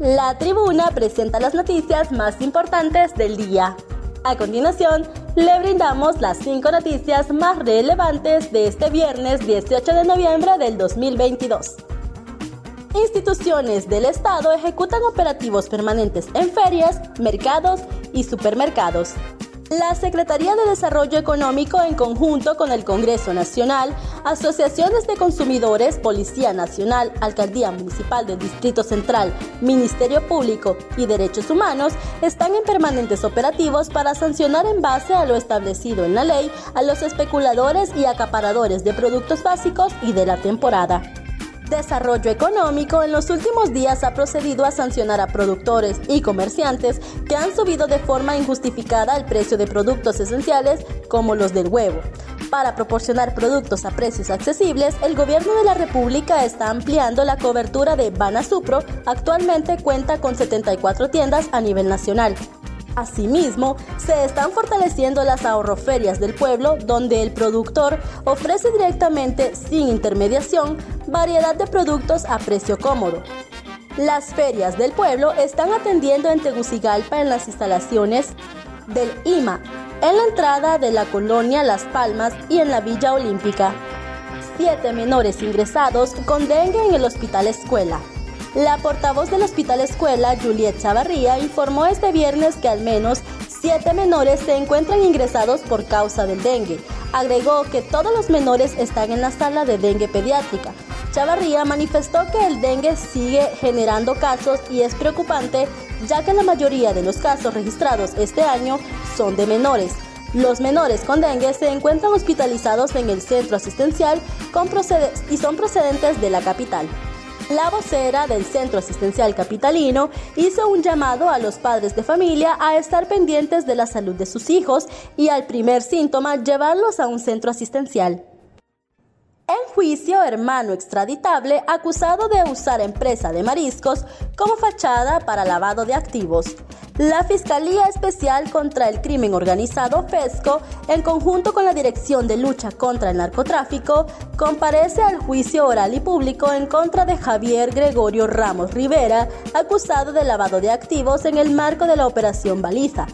La tribuna presenta las noticias más importantes del día. A continuación, le brindamos las cinco noticias más relevantes de este viernes 18 de noviembre del 2022. Instituciones del Estado ejecutan operativos permanentes en ferias, mercados y supermercados. La Secretaría de Desarrollo Económico, en conjunto con el Congreso Nacional, asociaciones de consumidores, Policía Nacional, Alcaldía Municipal del Distrito Central, Ministerio Público y Derechos Humanos, están en permanentes operativos para sancionar en base a lo establecido en la ley a los especuladores y acaparadores de productos básicos y de la temporada. Desarrollo Económico en los últimos días ha procedido a sancionar a productores y comerciantes que han subido de forma injustificada el precio de productos esenciales como los del huevo. Para proporcionar productos a precios accesibles, el gobierno de la República está ampliando la cobertura de Banasupro. Actualmente cuenta con 74 tiendas a nivel nacional. Asimismo, se están fortaleciendo las ahorroferias del pueblo, donde el productor ofrece directamente, sin intermediación, variedad de productos a precio cómodo. Las ferias del pueblo están atendiendo en Tegucigalpa en las instalaciones del IMA, en la entrada de la colonia Las Palmas y en la Villa Olímpica. Siete menores ingresados con dengue en el Hospital Escuela. La portavoz del Hospital Escuela, Juliet Chavarría, informó este viernes que al menos siete menores se encuentran ingresados por causa del dengue. Agregó que todos los menores están en la sala de dengue pediátrica. Chavarría manifestó que el dengue sigue generando casos y es preocupante ya que la mayoría de los casos registrados este año son de menores. Los menores con dengue se encuentran hospitalizados en el centro asistencial y son procedentes de la capital. La vocera del Centro Asistencial Capitalino hizo un llamado a los padres de familia a estar pendientes de la salud de sus hijos y al primer síntoma llevarlos a un centro asistencial. Juicio, hermano extraditable acusado de usar empresa de mariscos como fachada para lavado de activos. La Fiscalía Especial contra el Crimen Organizado FESCO, en conjunto con la Dirección de Lucha contra el Narcotráfico, comparece al juicio oral y público en contra de Javier Gregorio Ramos Rivera, acusado de lavado de activos en el marco de la Operación Baliza.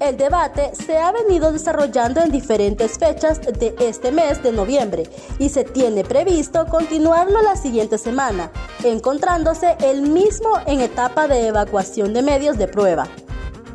El debate se ha venido desarrollando en diferentes fechas de este mes de noviembre y se tiene previsto continuarlo la siguiente semana, encontrándose el mismo en etapa de evacuación de medios de prueba.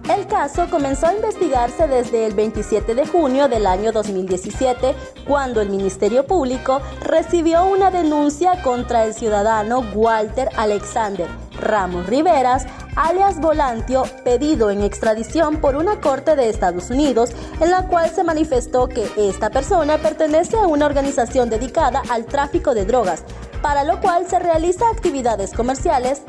El caso comenzó a investigarse desde el 27 de junio del año 2017, cuando el Ministerio Público recibió una denuncia contra el ciudadano Walter Alexander Ramos Riveras, alias Volantio, pedido en extradición por una corte de Estados Unidos, en la cual se manifestó que esta persona pertenece a una organización dedicada al tráfico de drogas, para lo cual se realiza actividades comerciales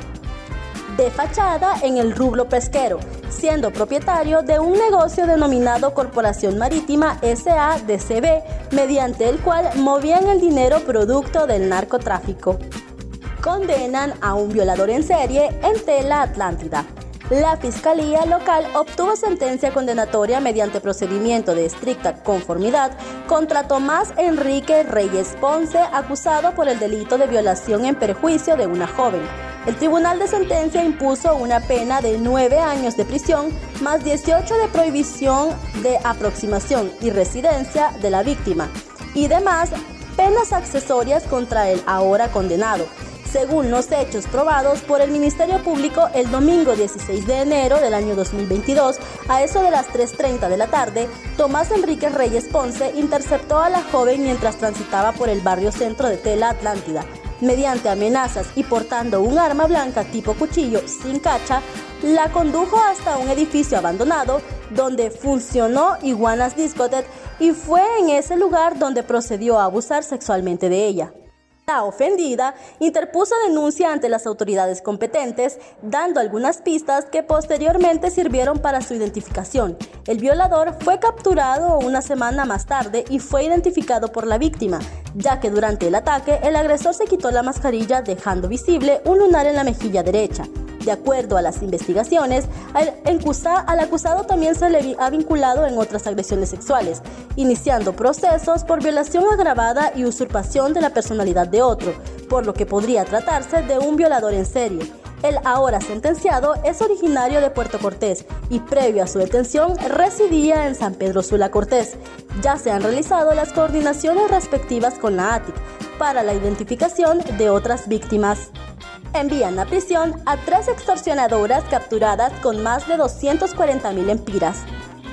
de fachada en el rublo pesquero, siendo propietario de un negocio denominado Corporación Marítima SADCB, mediante el cual movían el dinero producto del narcotráfico condenan a un violador en serie en Tela Atlántida. La Fiscalía Local obtuvo sentencia condenatoria mediante procedimiento de estricta conformidad contra Tomás Enrique Reyes Ponce, acusado por el delito de violación en perjuicio de una joven. El tribunal de sentencia impuso una pena de nueve años de prisión más 18 de prohibición de aproximación y residencia de la víctima y demás penas accesorias contra el ahora condenado según los hechos probados por el Ministerio Público el domingo 16 de enero del año 2022, a eso de las 3.30 de la tarde, Tomás Enrique Reyes Ponce interceptó a la joven mientras transitaba por el barrio centro de Tela Atlántida. Mediante amenazas y portando un arma blanca tipo cuchillo sin cacha, la condujo hasta un edificio abandonado donde funcionó Iguanas Discotheque y fue en ese lugar donde procedió a abusar sexualmente de ella. La ofendida interpuso denuncia ante las autoridades competentes, dando algunas pistas que posteriormente sirvieron para su identificación. El violador fue capturado una semana más tarde y fue identificado por la víctima, ya que durante el ataque el agresor se quitó la mascarilla dejando visible un lunar en la mejilla derecha. De acuerdo a las investigaciones, al, acusado también se le ha vinculado en otras agresiones sexuales, iniciando procesos por violación agravada y usurpación de la personalidad de otro, por lo que podría tratarse de un violador en serie. El ahora sentenciado es originario de Puerto Cortés y previo a su detención residía en San Pedro Sula Cortés. Ya se han realizado las coordinaciones respectivas con la ATIC para la identificación de otras víctimas envían a prisión a tres extorsionadoras capturadas con más de 240 mil empiras.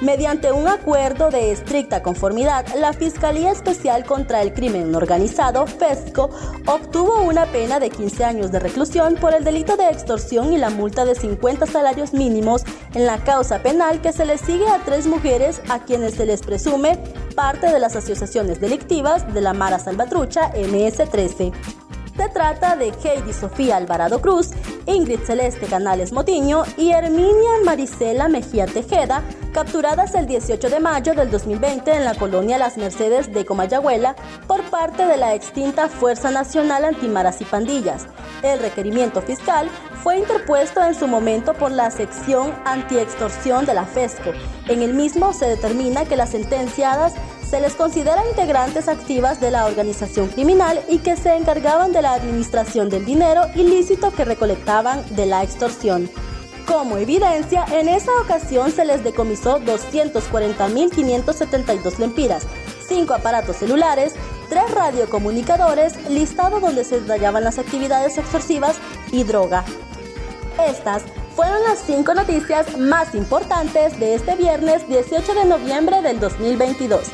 Mediante un acuerdo de estricta conformidad, la Fiscalía Especial contra el Crimen Organizado, FESCO, obtuvo una pena de 15 años de reclusión por el delito de extorsión y la multa de 50 salarios mínimos en la causa penal que se le sigue a tres mujeres a quienes se les presume parte de las asociaciones delictivas de la Mara Salvatrucha MS-13. Se trata de Heidi Sofía Alvarado Cruz, Ingrid Celeste Canales Motiño y Herminia Marisela Mejía Tejeda, capturadas el 18 de mayo del 2020 en la colonia Las Mercedes de Comayagüela por parte de la extinta Fuerza Nacional Antimaras y Pandillas. El requerimiento fiscal fue interpuesto en su momento por la sección antiextorsión de la FESCO. En el mismo se determina que las sentenciadas se les considera integrantes activas de la organización criminal y que se encargaban de la administración del dinero ilícito que recolectaban de la extorsión. Como evidencia, en esa ocasión se les decomisó 240.572 lempiras, 5 aparatos celulares, 3 radiocomunicadores, listado donde se detallaban las actividades extorsivas y droga. Estas fueron las 5 noticias más importantes de este viernes 18 de noviembre del 2022.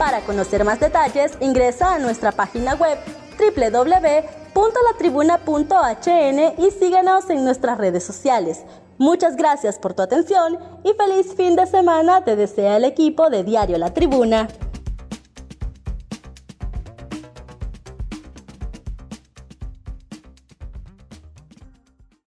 Para conocer más detalles, ingresa a nuestra página web www.latribuna.hn y síguenos en nuestras redes sociales. Muchas gracias por tu atención y feliz fin de semana te desea el equipo de Diario La Tribuna.